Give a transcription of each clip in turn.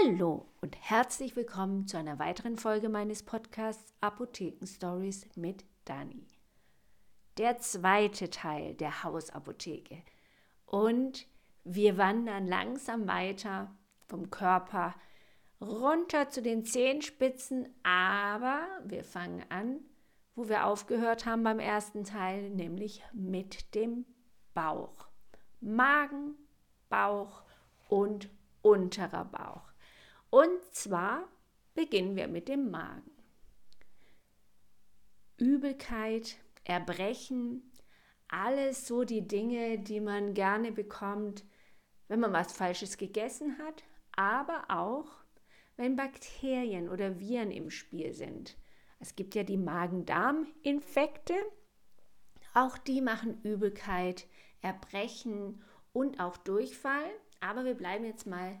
Hallo und herzlich willkommen zu einer weiteren Folge meines Podcasts Apotheken Stories mit Dani. Der zweite Teil der Hausapotheke. Und wir wandern langsam weiter vom Körper runter zu den Zehenspitzen, aber wir fangen an, wo wir aufgehört haben beim ersten Teil, nämlich mit dem Bauch. Magen, Bauch und unterer Bauch. Und zwar beginnen wir mit dem Magen. Übelkeit, Erbrechen, alles so die Dinge, die man gerne bekommt, wenn man was Falsches gegessen hat, aber auch wenn Bakterien oder Viren im Spiel sind. Es gibt ja die Magen-Darm-Infekte, auch die machen Übelkeit, Erbrechen und auch Durchfall. Aber wir bleiben jetzt mal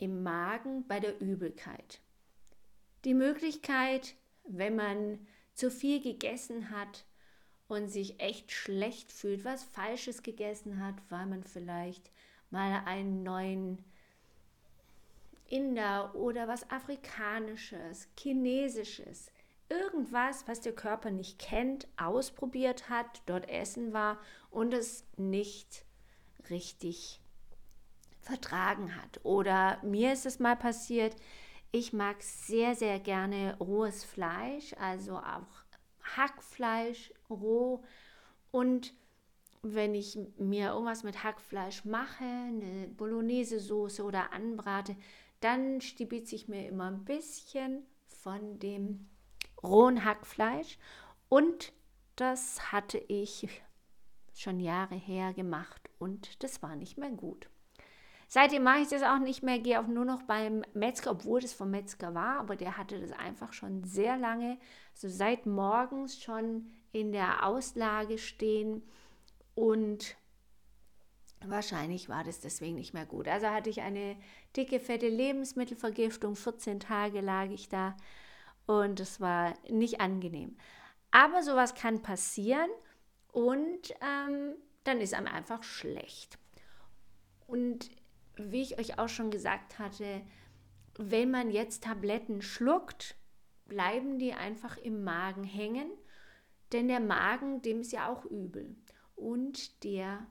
im Magen bei der Übelkeit. Die Möglichkeit, wenn man zu viel gegessen hat und sich echt schlecht fühlt, was Falsches gegessen hat, weil man vielleicht mal einen neuen Inder oder was Afrikanisches, Chinesisches, irgendwas, was der Körper nicht kennt, ausprobiert hat, dort essen war und es nicht richtig vertragen hat. Oder mir ist es mal passiert, ich mag sehr, sehr gerne rohes Fleisch, also auch Hackfleisch roh. Und wenn ich mir irgendwas mit Hackfleisch mache, eine Bolognese-Soße oder anbrate, dann stibitze ich mir immer ein bisschen von dem rohen Hackfleisch. Und das hatte ich schon Jahre her gemacht und das war nicht mehr gut. Seitdem mache ich das auch nicht mehr, gehe auch nur noch beim Metzger, obwohl das vom Metzger war, aber der hatte das einfach schon sehr lange, so also seit morgens schon in der Auslage stehen und wahrscheinlich war das deswegen nicht mehr gut. Also hatte ich eine dicke, fette Lebensmittelvergiftung, 14 Tage lag ich da und es war nicht angenehm. Aber sowas kann passieren und ähm, dann ist einem einfach schlecht. Und wie ich euch auch schon gesagt hatte, wenn man jetzt Tabletten schluckt, bleiben die einfach im Magen hängen, denn der Magen, dem ist ja auch übel. Und der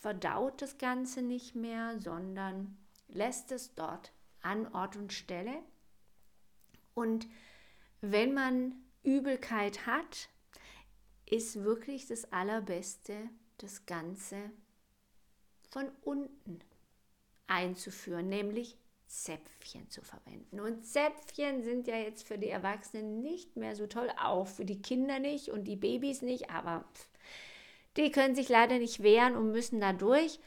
verdaut das Ganze nicht mehr, sondern lässt es dort an Ort und Stelle. Und wenn man Übelkeit hat, ist wirklich das Allerbeste, das Ganze von unten einzuführen, nämlich Zäpfchen zu verwenden. Und Zäpfchen sind ja jetzt für die Erwachsenen nicht mehr so toll, auch für die Kinder nicht und die Babys nicht, aber die können sich leider nicht wehren und müssen da durch.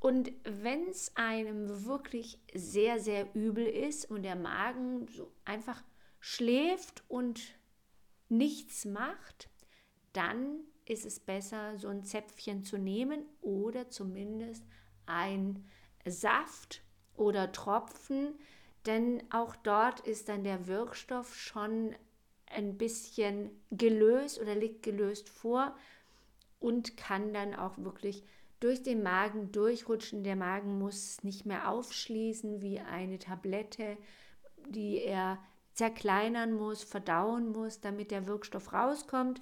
Und wenn es einem wirklich sehr, sehr übel ist und der Magen so einfach schläft und nichts macht, dann ist es besser, so ein Zäpfchen zu nehmen oder zumindest ein Saft oder Tropfen, denn auch dort ist dann der Wirkstoff schon ein bisschen gelöst oder liegt gelöst vor und kann dann auch wirklich durch den Magen durchrutschen. Der Magen muss nicht mehr aufschließen wie eine Tablette, die er zerkleinern muss, verdauen muss, damit der Wirkstoff rauskommt.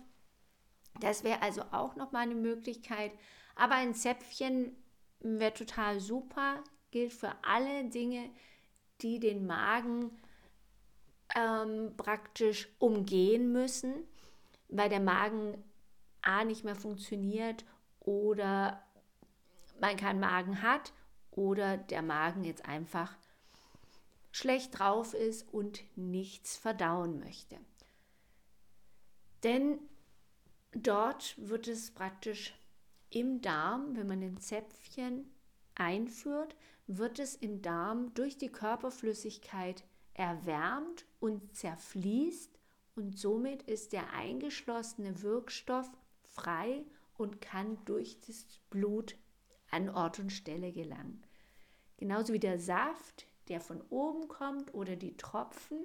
Das wäre also auch noch mal eine Möglichkeit. Aber ein Zäpfchen wäre total super, gilt für alle Dinge, die den Magen ähm, praktisch umgehen müssen, weil der Magen A nicht mehr funktioniert oder man keinen Magen hat oder der Magen jetzt einfach schlecht drauf ist und nichts verdauen möchte. Denn dort wird es praktisch im Darm, wenn man ein Zäpfchen einführt, wird es im Darm durch die Körperflüssigkeit erwärmt und zerfließt und somit ist der eingeschlossene Wirkstoff frei und kann durch das Blut an Ort und Stelle gelangen. Genauso wie der Saft, der von oben kommt oder die Tropfen,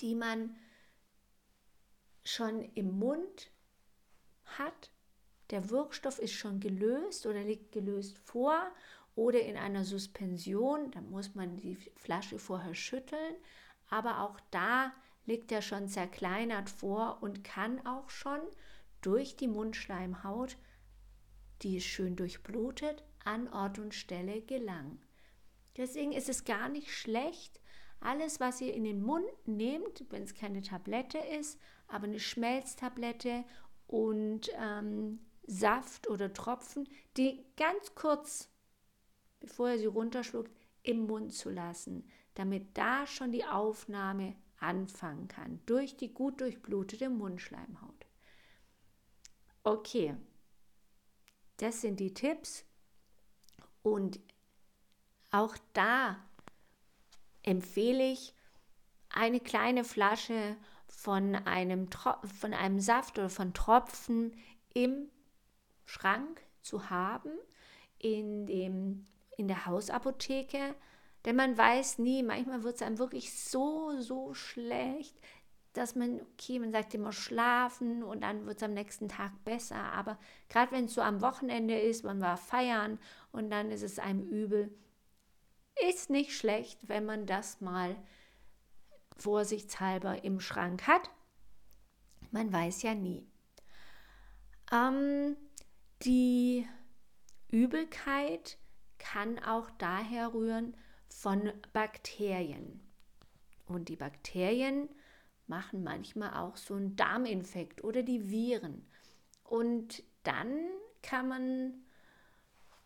die man schon im Mund hat der Wirkstoff ist schon gelöst oder liegt gelöst vor oder in einer Suspension. Da muss man die Flasche vorher schütteln. Aber auch da liegt er schon zerkleinert vor und kann auch schon durch die Mundschleimhaut, die ist schön durchblutet, an Ort und Stelle gelangen. Deswegen ist es gar nicht schlecht, alles, was ihr in den Mund nehmt, wenn es keine Tablette ist, aber eine Schmelztablette und ähm, Saft oder Tropfen, die ganz kurz, bevor ihr sie runterschluckt, im Mund zu lassen, damit da schon die Aufnahme anfangen kann, durch die gut durchblutete Mundschleimhaut. Okay, das sind die Tipps. Und auch da empfehle ich eine kleine Flasche von einem, von einem Saft oder von Tropfen im Schrank zu haben, in, dem, in der Hausapotheke. Denn man weiß nie, manchmal wird es einem wirklich so, so schlecht, dass man, okay, man sagt immer schlafen und dann wird es am nächsten Tag besser. Aber gerade wenn es so am Wochenende ist, man war feiern und dann ist es einem übel, ist nicht schlecht, wenn man das mal vorsichtshalber im Schrank hat. Man weiß ja nie. Ähm, die Übelkeit kann auch daher rühren von Bakterien. Und die Bakterien machen manchmal auch so einen Darminfekt oder die Viren. Und dann kann man,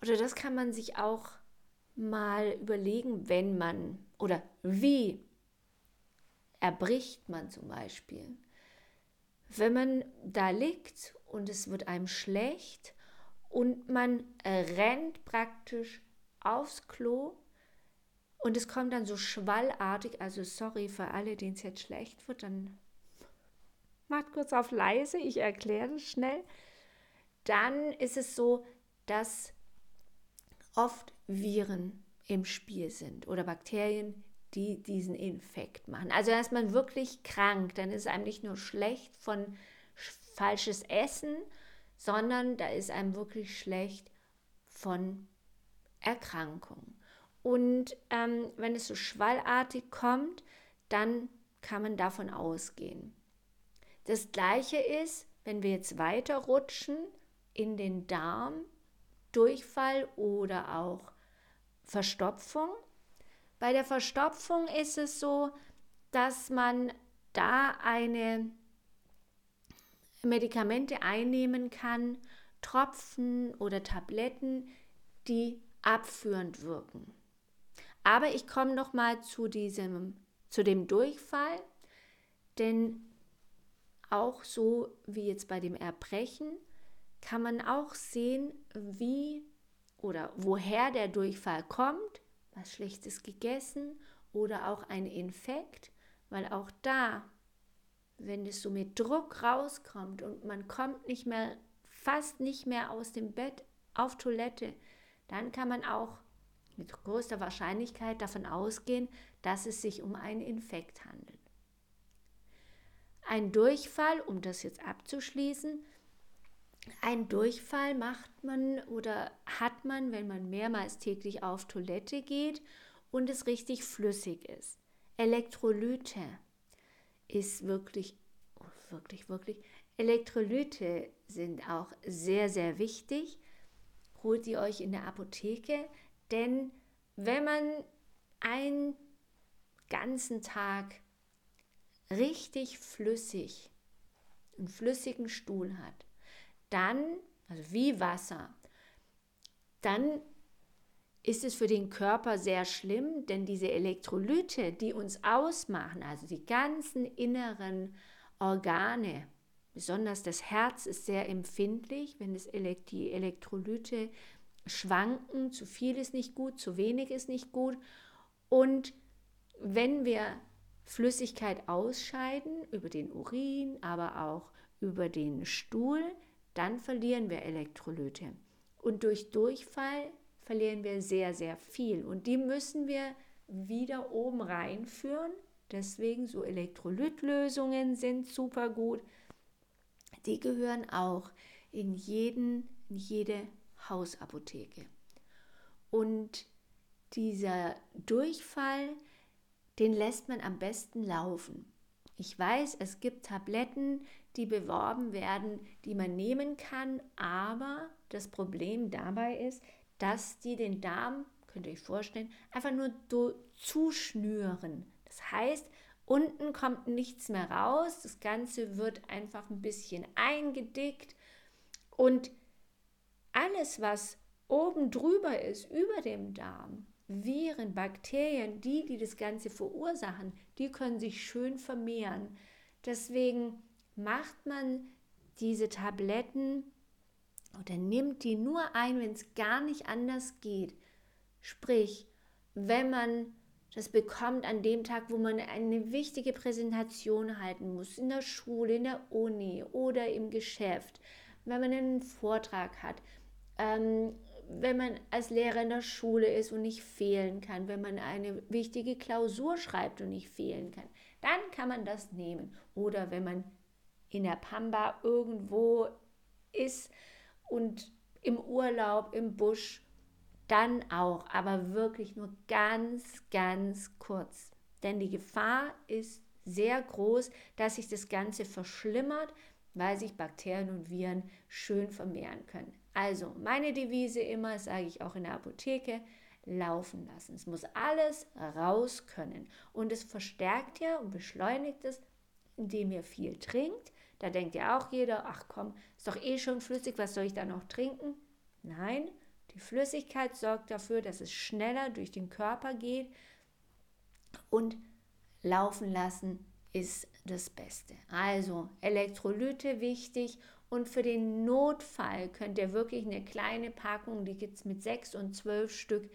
oder das kann man sich auch mal überlegen, wenn man oder wie erbricht man zum Beispiel. Wenn man da liegt und es wird einem schlecht und man rennt praktisch aufs Klo und es kommt dann so schwallartig, also sorry für alle, denen es jetzt schlecht wird, dann macht kurz auf leise, ich erkläre das schnell. Dann ist es so, dass oft Viren im Spiel sind oder Bakterien, die diesen Infekt machen. Also da ist man wirklich krank, dann ist einem nicht nur schlecht von falsches Essen, sondern da ist einem wirklich schlecht von Erkrankung. Und ähm, wenn es so schwallartig kommt, dann kann man davon ausgehen. Das gleiche ist, wenn wir jetzt weiter rutschen in den Darm, Durchfall oder auch Verstopfung. Bei der Verstopfung ist es so, dass man da eine Medikamente einnehmen kann, Tropfen oder Tabletten, die abführend wirken. Aber ich komme noch mal zu diesem zu dem Durchfall, denn auch so wie jetzt bei dem Erbrechen kann man auch sehen, wie oder woher der Durchfall kommt, was Schlechtes gegessen oder auch ein Infekt, weil auch da, wenn es so mit Druck rauskommt und man kommt nicht mehr, fast nicht mehr aus dem Bett auf Toilette, dann kann man auch mit größter Wahrscheinlichkeit davon ausgehen, dass es sich um einen Infekt handelt. Ein Durchfall, um das jetzt abzuschließen, ein Durchfall macht man oder hat man, wenn man mehrmals täglich auf Toilette geht und es richtig flüssig ist. Elektrolyte ist wirklich, wirklich, wirklich, Elektrolyte sind auch sehr, sehr wichtig. Holt ihr euch in der Apotheke, denn wenn man einen ganzen Tag richtig flüssig, einen flüssigen Stuhl hat, dann, also wie Wasser, dann ist es für den Körper sehr schlimm, denn diese Elektrolyte, die uns ausmachen, also die ganzen inneren Organe, besonders das Herz ist sehr empfindlich, wenn es die Elektrolyte schwanken, zu viel ist nicht gut, zu wenig ist nicht gut. Und wenn wir Flüssigkeit ausscheiden über den Urin, aber auch über den Stuhl, dann verlieren wir Elektrolyte. Und durch Durchfall verlieren wir sehr, sehr viel. Und die müssen wir wieder oben reinführen. Deswegen so Elektrolytlösungen sind super gut. Die gehören auch in, jeden, in jede Hausapotheke. Und dieser Durchfall, den lässt man am besten laufen. Ich weiß, es gibt Tabletten, die beworben werden, die man nehmen kann, aber das Problem dabei ist, dass die den Darm, könnt ihr euch vorstellen, einfach nur zuschnüren. Das heißt, unten kommt nichts mehr raus, das Ganze wird einfach ein bisschen eingedickt und alles, was oben drüber ist, über dem Darm, Viren, Bakterien, die, die das Ganze verursachen, die können sich schön vermehren. Deswegen macht man diese Tabletten oder nimmt die nur ein, wenn es gar nicht anders geht. Sprich, wenn man das bekommt an dem Tag, wo man eine wichtige Präsentation halten muss, in der Schule, in der Uni oder im Geschäft, wenn man einen Vortrag hat, ähm, wenn man als Lehrer in der Schule ist und nicht fehlen kann, wenn man eine wichtige Klausur schreibt und nicht fehlen kann, dann kann man das nehmen. Oder wenn man in der Pampa irgendwo ist und im Urlaub, im Busch, dann auch, aber wirklich nur ganz, ganz kurz. Denn die Gefahr ist sehr groß, dass sich das Ganze verschlimmert, weil sich Bakterien und Viren schön vermehren können. Also meine Devise immer, sage ich auch in der Apotheke, laufen lassen. Es muss alles raus können. Und es verstärkt ja und beschleunigt es, indem ihr viel trinkt. Da denkt ja auch jeder, ach komm, ist doch eh schon flüssig, was soll ich da noch trinken? Nein, die Flüssigkeit sorgt dafür, dass es schneller durch den Körper geht und laufen lassen ist das Beste. Also Elektrolyte wichtig und für den Notfall könnt ihr wirklich eine kleine Packung, die gibt es mit sechs und zwölf Stück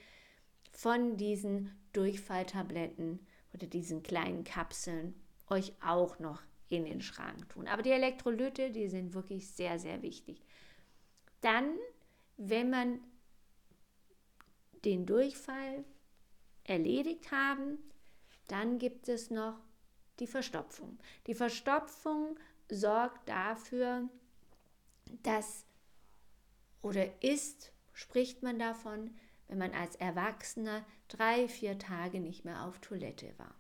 von diesen Durchfalltabletten oder diesen kleinen Kapseln euch auch noch in den Schrank tun. Aber die Elektrolyte, die sind wirklich sehr, sehr wichtig. Dann, wenn man den Durchfall erledigt haben, dann gibt es noch die Verstopfung. Die Verstopfung sorgt dafür, das oder ist, spricht man davon, wenn man als Erwachsener drei, vier Tage nicht mehr auf Toilette war.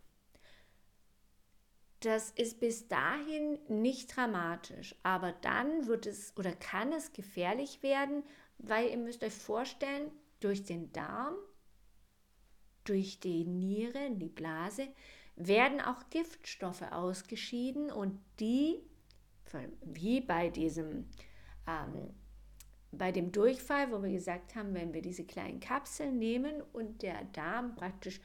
Das ist bis dahin nicht dramatisch, aber dann wird es oder kann es gefährlich werden, weil ihr müsst euch vorstellen, durch den Darm, durch die Niere, die Blase, werden auch Giftstoffe ausgeschieden und die, wie bei diesem ähm, bei dem Durchfall, wo wir gesagt haben, wenn wir diese kleinen Kapseln nehmen und der Darm praktisch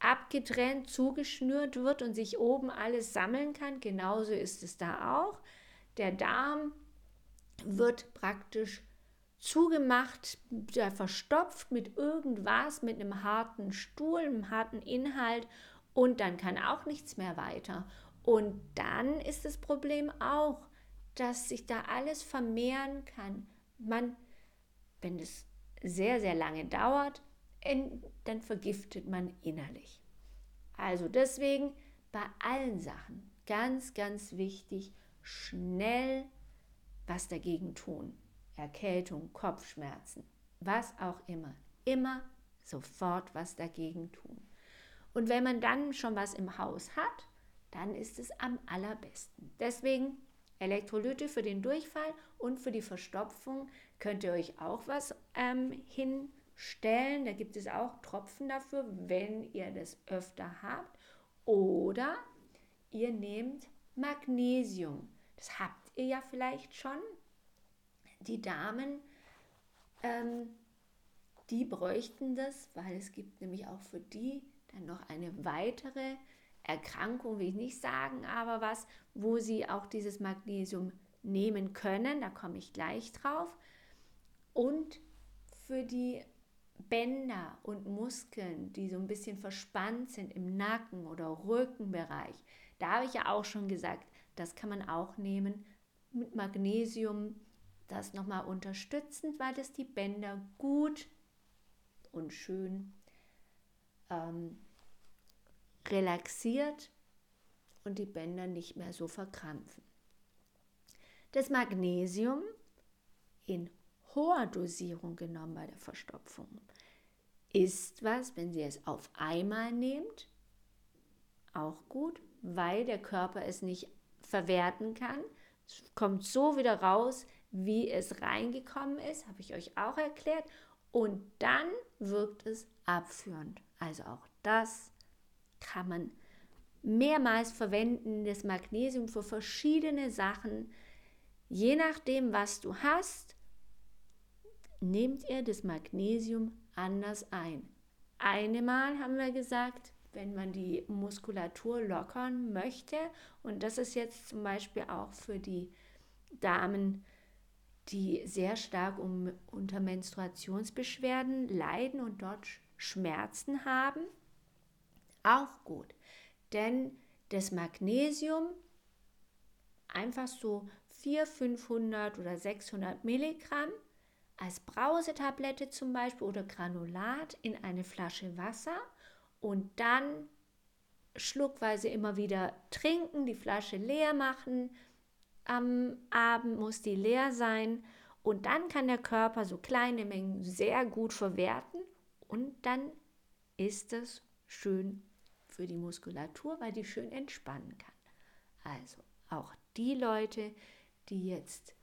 abgetrennt, zugeschnürt wird und sich oben alles sammeln kann, genauso ist es da auch. Der Darm wird praktisch zugemacht, verstopft mit irgendwas, mit einem harten Stuhl, einem harten Inhalt und dann kann auch nichts mehr weiter. Und dann ist das Problem auch, dass sich da alles vermehren kann. Man, wenn es sehr, sehr lange dauert, dann vergiftet man innerlich. Also deswegen bei allen Sachen ganz, ganz wichtig, schnell was dagegen tun. Erkältung, Kopfschmerzen, was auch immer. Immer sofort was dagegen tun. Und wenn man dann schon was im Haus hat, dann ist es am allerbesten. Deswegen Elektrolyte für den Durchfall und für die Verstopfung könnt ihr euch auch was ähm, hinstellen. Da gibt es auch Tropfen dafür, wenn ihr das öfter habt. Oder ihr nehmt Magnesium. Das habt ihr ja vielleicht schon. Die Damen, ähm, die bräuchten das, weil es gibt nämlich auch für die dann noch eine weitere Erkrankung will ich nicht sagen, aber was, wo sie auch dieses Magnesium nehmen können, da komme ich gleich drauf. Und für die Bänder und Muskeln, die so ein bisschen verspannt sind im Nacken- oder Rückenbereich, da habe ich ja auch schon gesagt, das kann man auch nehmen mit Magnesium, das nochmal unterstützend, weil das die Bänder gut und schön ähm, relaxiert und die Bänder nicht mehr so verkrampfen. Das Magnesium in hoher Dosierung genommen bei der Verstopfung ist was, wenn Sie es auf einmal nehmt, auch gut, weil der Körper es nicht verwerten kann. Es kommt so wieder raus, wie es reingekommen ist, habe ich euch auch erklärt. Und dann wirkt es abführend. Also auch das kann man mehrmals verwenden, das Magnesium für verschiedene Sachen. Je nachdem, was du hast, nehmt ihr das Magnesium anders ein. Einmal haben wir gesagt, wenn man die Muskulatur lockern möchte, und das ist jetzt zum Beispiel auch für die Damen, die sehr stark um, unter Menstruationsbeschwerden leiden und dort Schmerzen haben, auch gut. Denn das Magnesium, einfach so 400, 500 oder 600 Milligramm als Brausetablette zum Beispiel oder Granulat in eine Flasche Wasser und dann schluckweise immer wieder trinken, die Flasche leer machen. Am Abend muss die leer sein und dann kann der Körper so kleine Mengen sehr gut verwerten und dann ist es schön für die Muskulatur, weil die schön entspannen kann. Also auch die Leute, die jetzt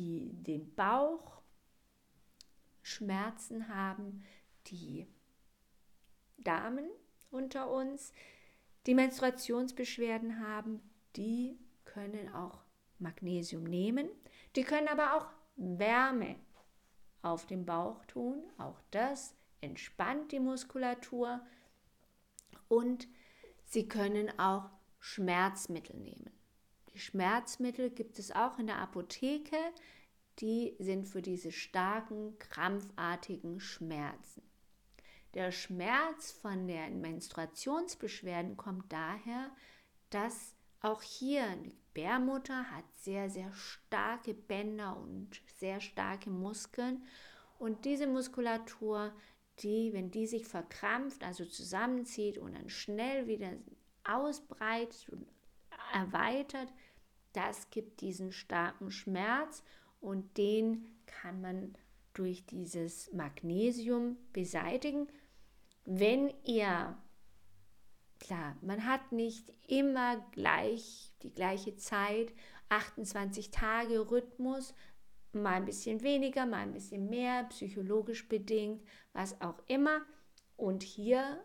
die den Bauch Schmerzen haben, die Damen unter uns, die Menstruationsbeschwerden haben, die können auch Magnesium nehmen. Die können aber auch Wärme auf dem Bauch tun. Auch das entspannt die Muskulatur. Und Sie können auch Schmerzmittel nehmen. Schmerzmittel gibt es auch in der Apotheke. Die sind für diese starken, krampfartigen Schmerzen. Der Schmerz von den Menstruationsbeschwerden kommt daher, dass auch hier die Bärmutter hat sehr, sehr starke Bänder und sehr starke Muskeln. Und diese Muskulatur, die, wenn die sich verkrampft, also zusammenzieht und dann schnell wieder ausbreitet und erweitert, das gibt diesen starken Schmerz und den kann man durch dieses Magnesium beseitigen. Wenn ihr, klar, man hat nicht immer gleich die gleiche Zeit, 28 Tage Rhythmus, mal ein bisschen weniger, mal ein bisschen mehr, psychologisch bedingt, was auch immer. Und hier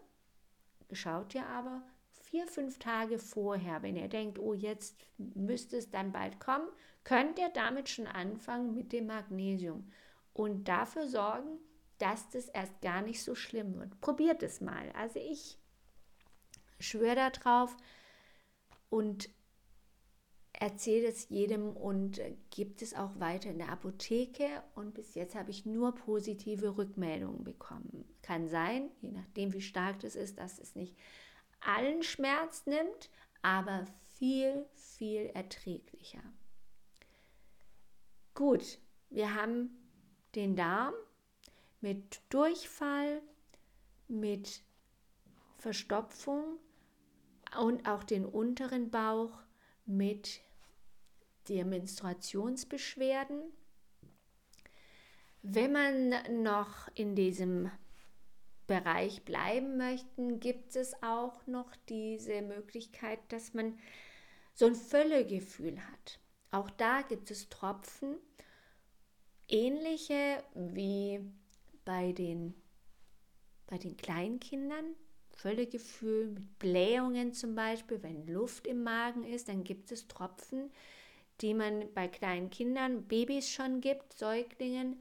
schaut ihr aber vier, fünf Tage vorher, wenn ihr denkt, oh, jetzt müsste es dann bald kommen, könnt ihr damit schon anfangen mit dem Magnesium und dafür sorgen, dass das erst gar nicht so schlimm wird. Probiert es mal. Also ich schwöre darauf und erzähle es jedem und gibt es auch weiter in der Apotheke. Und bis jetzt habe ich nur positive Rückmeldungen bekommen. Kann sein, je nachdem wie stark das ist, dass es nicht allen Schmerz nimmt, aber viel, viel erträglicher. Gut, wir haben den Darm mit Durchfall, mit Verstopfung und auch den unteren Bauch mit der Menstruationsbeschwerden. Wenn man noch in diesem Bereich bleiben möchte, gibt es auch noch diese Möglichkeit, dass man so ein Völlegefühl hat. Auch da gibt es Tropfen, ähnliche wie bei den, bei den Kleinkindern. Völlegefühl mit Blähungen zum Beispiel, wenn Luft im Magen ist, dann gibt es Tropfen, die man bei kleinen Kindern, Babys schon gibt, Säuglingen,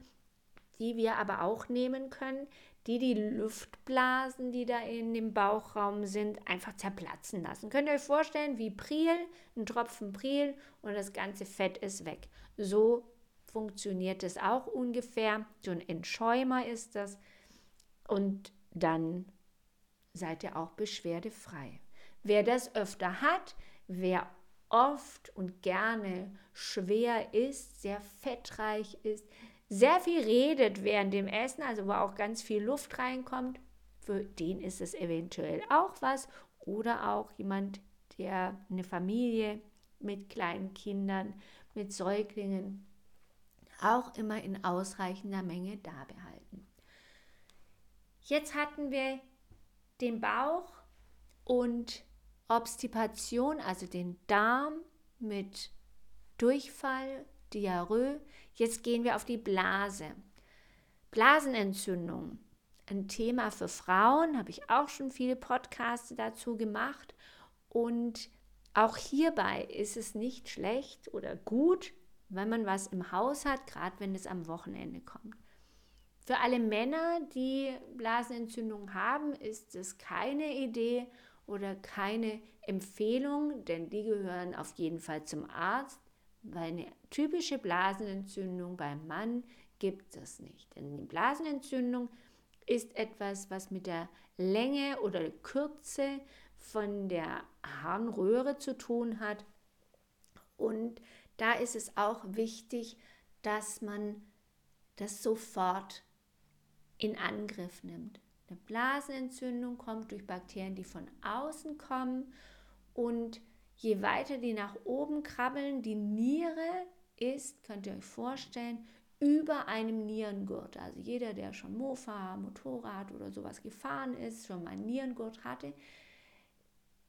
die wir aber auch nehmen können, die die Luftblasen, die da in dem Bauchraum sind, einfach zerplatzen lassen. Könnt ihr euch vorstellen, wie Priel, ein Tropfen Priel und das ganze Fett ist weg. So funktioniert es auch ungefähr. So ein Entschäumer ist das. Und dann seid ihr auch beschwerdefrei. Wer das öfter hat, wer oft und gerne schwer ist, sehr fettreich ist, sehr viel redet während dem Essen, also wo auch ganz viel Luft reinkommt, für den ist es eventuell auch was. Oder auch jemand, der eine Familie mit kleinen Kindern, mit Säuglingen auch immer in ausreichender Menge da behalten. Jetzt hatten wir den Bauch und Obstipation, also den Darm mit Durchfall, Diarrhoe. Jetzt gehen wir auf die Blase. Blasenentzündung, ein Thema für Frauen, habe ich auch schon viele Podcasts dazu gemacht. Und auch hierbei ist es nicht schlecht oder gut, wenn man was im Haus hat, gerade wenn es am Wochenende kommt. Für alle Männer, die Blasenentzündung haben, ist es keine Idee oder keine Empfehlung, denn die gehören auf jeden Fall zum Arzt, weil eine typische Blasenentzündung beim Mann gibt es nicht. Denn die Blasenentzündung ist etwas, was mit der Länge oder Kürze von der Harnröhre zu tun hat. Und da ist es auch wichtig, dass man das sofort in Angriff nimmt. Eine Blasenentzündung kommt durch Bakterien, die von außen kommen und je weiter die nach oben krabbeln, die Niere ist, könnt ihr euch vorstellen, über einem Nierengurt. Also jeder, der schon Mofa, Motorrad oder sowas gefahren ist, schon mal einen Nierengurt hatte.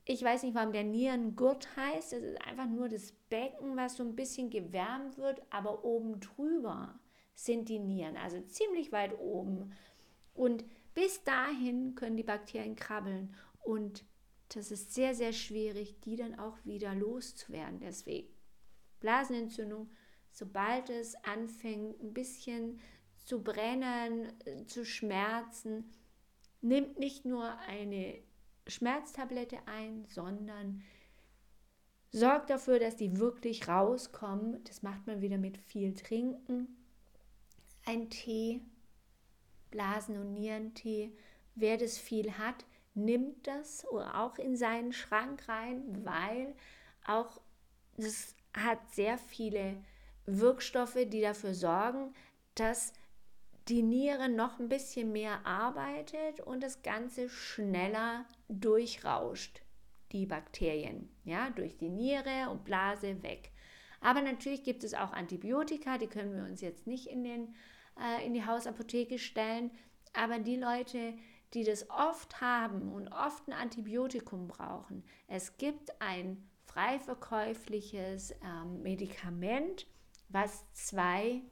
Ich weiß nicht, warum der Nierengurt heißt. Es ist einfach nur das Becken, was so ein bisschen gewärmt wird, aber oben drüber sind die Nieren, also ziemlich weit oben. Und bis dahin können die Bakterien krabbeln und das ist sehr, sehr schwierig, die dann auch wieder loszuwerden. Deswegen Blasenentzündung, sobald es anfängt, ein bisschen zu brennen, zu schmerzen, nimmt nicht nur eine Schmerztablette ein, sondern sorgt dafür, dass die wirklich rauskommen. Das macht man wieder mit viel Trinken. Ein Tee, Blasen- und Nierentee. Wer das viel hat, nimmt das auch in seinen Schrank rein, weil auch das hat sehr viele Wirkstoffe, die dafür sorgen, dass die Niere noch ein bisschen mehr arbeitet und das Ganze schneller durchrauscht, die Bakterien, ja, durch die Niere und Blase weg. Aber natürlich gibt es auch Antibiotika, die können wir uns jetzt nicht in, den, äh, in die Hausapotheke stellen, aber die Leute, die das oft haben und oft ein Antibiotikum brauchen, es gibt ein frei verkäufliches ähm, Medikament, was zwei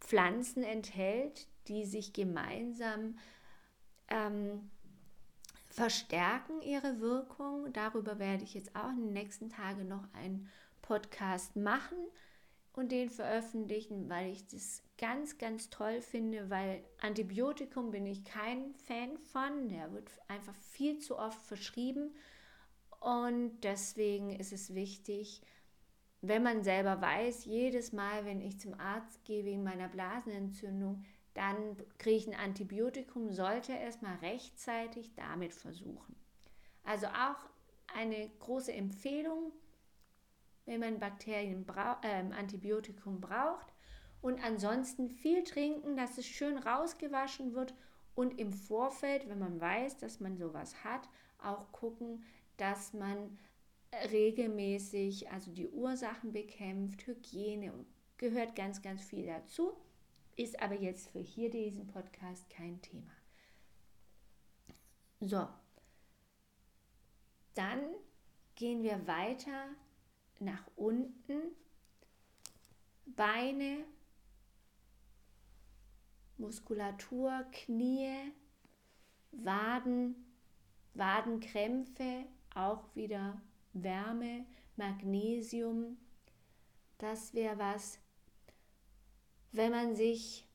Pflanzen enthält, die sich gemeinsam ähm, verstärken ihre Wirkung. Darüber werde ich jetzt auch in den nächsten Tagen noch einen Podcast machen und den veröffentlichen, weil ich das ganz, ganz toll finde, weil Antibiotikum bin ich kein Fan von. Der wird einfach viel zu oft verschrieben und deswegen ist es wichtig, wenn man selber weiß, jedes Mal, wenn ich zum Arzt gehe wegen meiner Blasenentzündung, dann kriege ich ein Antibiotikum, sollte es mal rechtzeitig damit versuchen. Also auch eine große Empfehlung, wenn man Bakterien äh, Antibiotikum braucht. Und ansonsten viel trinken, dass es schön rausgewaschen wird und im Vorfeld, wenn man weiß, dass man sowas hat, auch gucken, dass man regelmäßig also die Ursachen bekämpft, Hygiene gehört ganz, ganz viel dazu, ist aber jetzt für hier diesen Podcast kein Thema. So, dann gehen wir weiter nach unten, Beine, Muskulatur, Knie, Waden, Wadenkrämpfe, auch wieder Wärme, Magnesium. Das wäre was, wenn man sich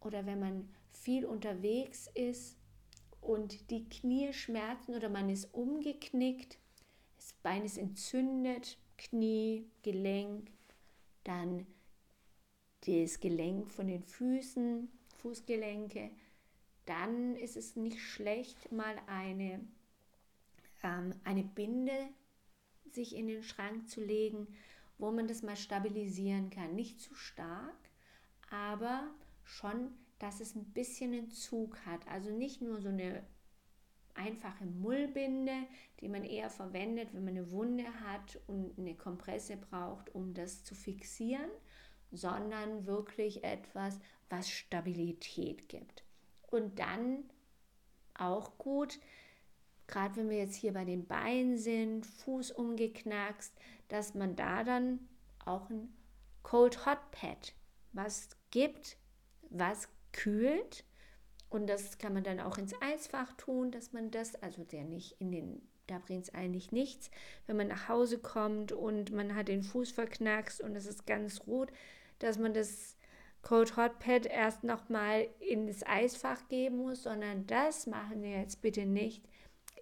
oder wenn man viel unterwegs ist und die Knie schmerzen oder man ist umgeknickt, das Bein ist entzündet, Knie, Gelenk, dann das Gelenk von den Füßen, Fußgelenke, dann ist es nicht schlecht, mal eine, ähm, eine Binde sich in den Schrank zu legen, wo man das mal stabilisieren kann. Nicht zu stark, aber schon, dass es ein bisschen einen Zug hat. Also nicht nur so eine einfache Mullbinde, die man eher verwendet, wenn man eine Wunde hat und eine Kompresse braucht, um das zu fixieren, sondern wirklich etwas, was Stabilität gibt. Und dann auch gut, gerade wenn wir jetzt hier bei den Beinen sind, Fuß umgeknackst, dass man da dann auch ein Cold Hot Pad was gibt, was kühlt. Und das kann man dann auch ins Eisfach tun, dass man das, also der nicht in den, da bringt es eigentlich nichts, wenn man nach Hause kommt und man hat den Fuß verknackst und es ist ganz rot, dass man das Cold Hot Pad erst nochmal ins Eisfach geben muss, sondern das machen wir jetzt bitte nicht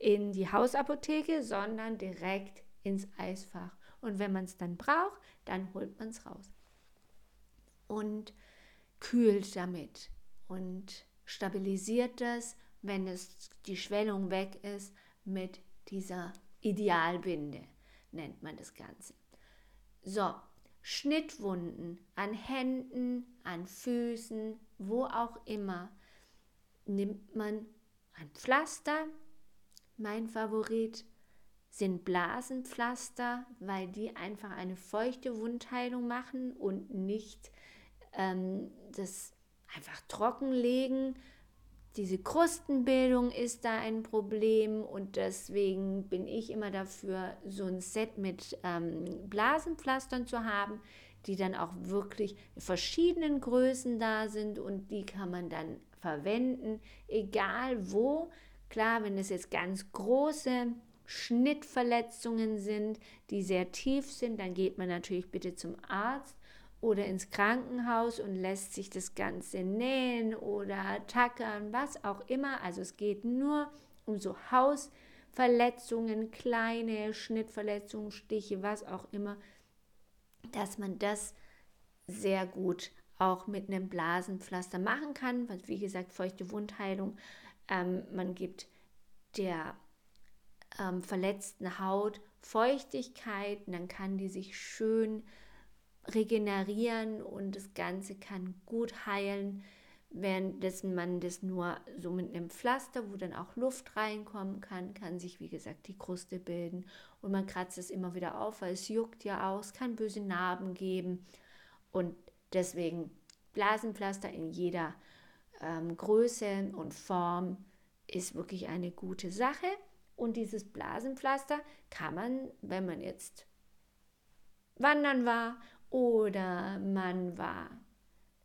in die Hausapotheke, sondern direkt ins Eisfach. Und wenn man es dann braucht, dann holt man es raus. Und kühlt damit und stabilisiert das, wenn es die Schwellung weg ist, mit dieser Idealbinde, nennt man das Ganze. So, Schnittwunden an Händen, an Füßen, wo auch immer, nimmt man ein Pflaster. Mein Favorit sind Blasenpflaster, weil die einfach eine feuchte Wundheilung machen und nicht ähm, das einfach trockenlegen. Diese Krustenbildung ist da ein Problem und deswegen bin ich immer dafür, so ein Set mit ähm, Blasenpflastern zu haben, die dann auch wirklich in verschiedenen Größen da sind und die kann man dann verwenden, egal wo. Klar, wenn es jetzt ganz große Schnittverletzungen sind, die sehr tief sind, dann geht man natürlich bitte zum Arzt oder ins Krankenhaus und lässt sich das Ganze nähen oder tackern, was auch immer. Also es geht nur um so Hausverletzungen, kleine Schnittverletzungen, Stiche, was auch immer, dass man das sehr gut auch mit einem Blasenpflaster machen kann. Wie gesagt, feuchte Wundheilung. Ähm, man gibt der ähm, verletzten Haut Feuchtigkeit, dann kann die sich schön regenerieren und das Ganze kann gut heilen, währenddessen man das nur so mit einem Pflaster, wo dann auch Luft reinkommen kann, kann sich wie gesagt die Kruste bilden und man kratzt es immer wieder auf, weil es juckt ja auch, es kann böse Narben geben und deswegen Blasenpflaster in jeder ähm, Größe und Form ist wirklich eine gute Sache. Und dieses Blasenpflaster kann man, wenn man jetzt wandern war oder man war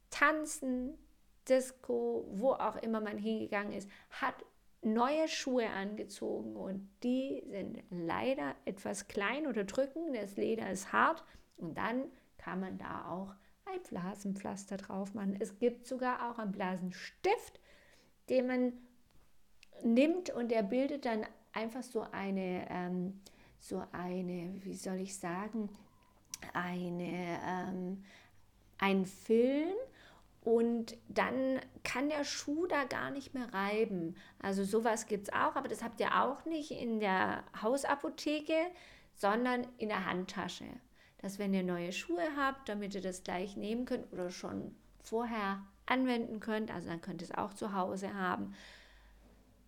tanzen, Disco, wo auch immer man hingegangen ist, hat neue Schuhe angezogen und die sind leider etwas klein oder drücken, das Leder ist hart und dann kann man da auch ein Blasenpflaster drauf machen. Es gibt sogar auch einen Blasenstift, den man nimmt und der bildet dann einfach so eine, ähm, so eine, wie soll ich sagen, eine, ähm, ein Film und dann kann der Schuh da gar nicht mehr reiben. Also sowas gibt es auch, aber das habt ihr auch nicht in der Hausapotheke, sondern in der Handtasche. Dass wenn ihr neue Schuhe habt, damit ihr das gleich nehmen könnt oder schon vorher anwenden könnt, also dann könnt ihr es auch zu Hause haben,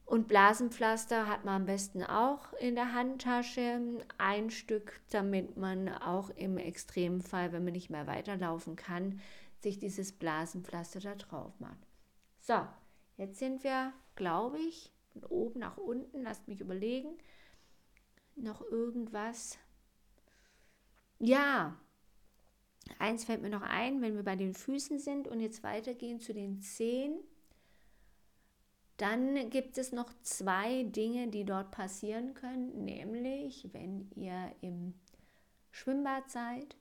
und Blasenpflaster hat man am besten auch in der Handtasche, ein Stück, damit man auch im Extremfall, wenn man nicht mehr weiterlaufen kann, sich dieses Blasenpflaster da drauf macht. So, jetzt sind wir, glaube ich, von oben nach unten. Lasst mich überlegen. Noch irgendwas? Ja, eins fällt mir noch ein, wenn wir bei den Füßen sind und jetzt weitergehen zu den Zehen dann gibt es noch zwei Dinge, die dort passieren können, nämlich wenn ihr im Schwimmbad seid,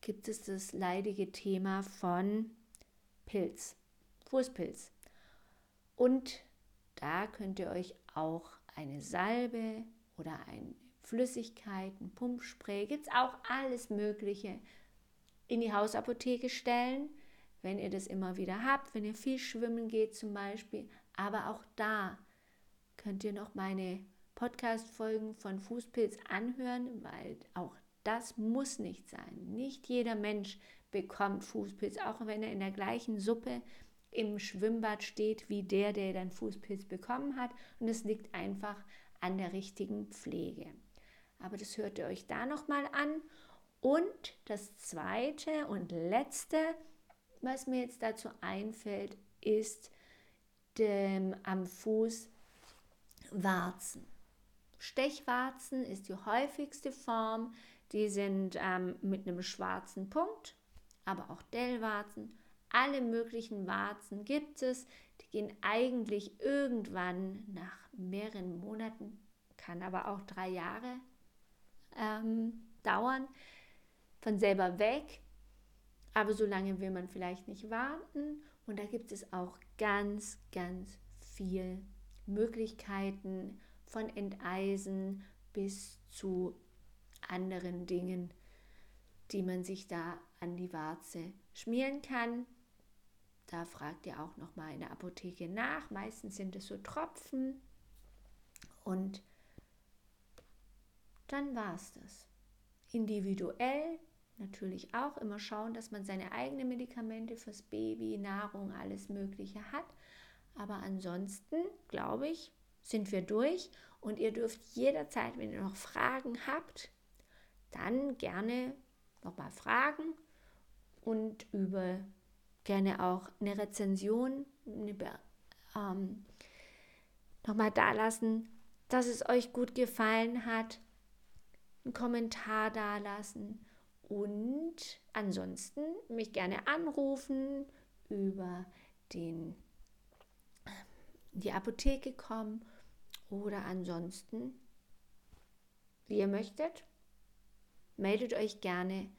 gibt es das leidige Thema von Pilz, Fußpilz. Und da könnt ihr euch auch eine Salbe oder eine Flüssigkeit, ein Pumpspray, gibt es auch alles Mögliche in die Hausapotheke stellen wenn ihr das immer wieder habt, wenn ihr viel schwimmen geht zum Beispiel. Aber auch da könnt ihr noch meine Podcast-Folgen von Fußpilz anhören, weil auch das muss nicht sein. Nicht jeder Mensch bekommt Fußpilz, auch wenn er in der gleichen Suppe im Schwimmbad steht wie der, der dann Fußpilz bekommen hat. Und es liegt einfach an der richtigen Pflege. Aber das hört ihr euch da nochmal an. Und das zweite und letzte, was mir jetzt dazu einfällt, ist dem, am Fuß Warzen. Stechwarzen ist die häufigste Form. Die sind ähm, mit einem schwarzen Punkt, aber auch Dellwarzen. Alle möglichen Warzen gibt es. Die gehen eigentlich irgendwann nach mehreren Monaten, kann aber auch drei Jahre ähm, dauern, von selber weg. Aber so lange will man vielleicht nicht warten. Und da gibt es auch ganz, ganz viel Möglichkeiten von Enteisen bis zu anderen Dingen, die man sich da an die Warze schmieren kann. Da fragt ihr auch noch mal in der Apotheke nach. Meistens sind es so Tropfen und dann war es das. Individuell natürlich auch immer schauen, dass man seine eigenen Medikamente fürs Baby, Nahrung, alles Mögliche hat. Aber ansonsten, glaube ich, sind wir durch und ihr dürft jederzeit, wenn ihr noch Fragen habt, dann gerne nochmal fragen und über gerne auch eine Rezension eine, ähm, nochmal da lassen, dass es euch gut gefallen hat, einen Kommentar da lassen und ansonsten mich gerne anrufen über den die Apotheke kommen oder ansonsten, wie ihr möchtet, meldet euch gerne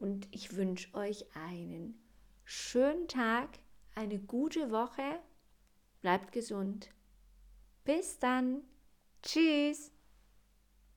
und ich wünsche euch einen schönen Tag, eine gute Woche, bleibt gesund. Bis dann. Tschüss.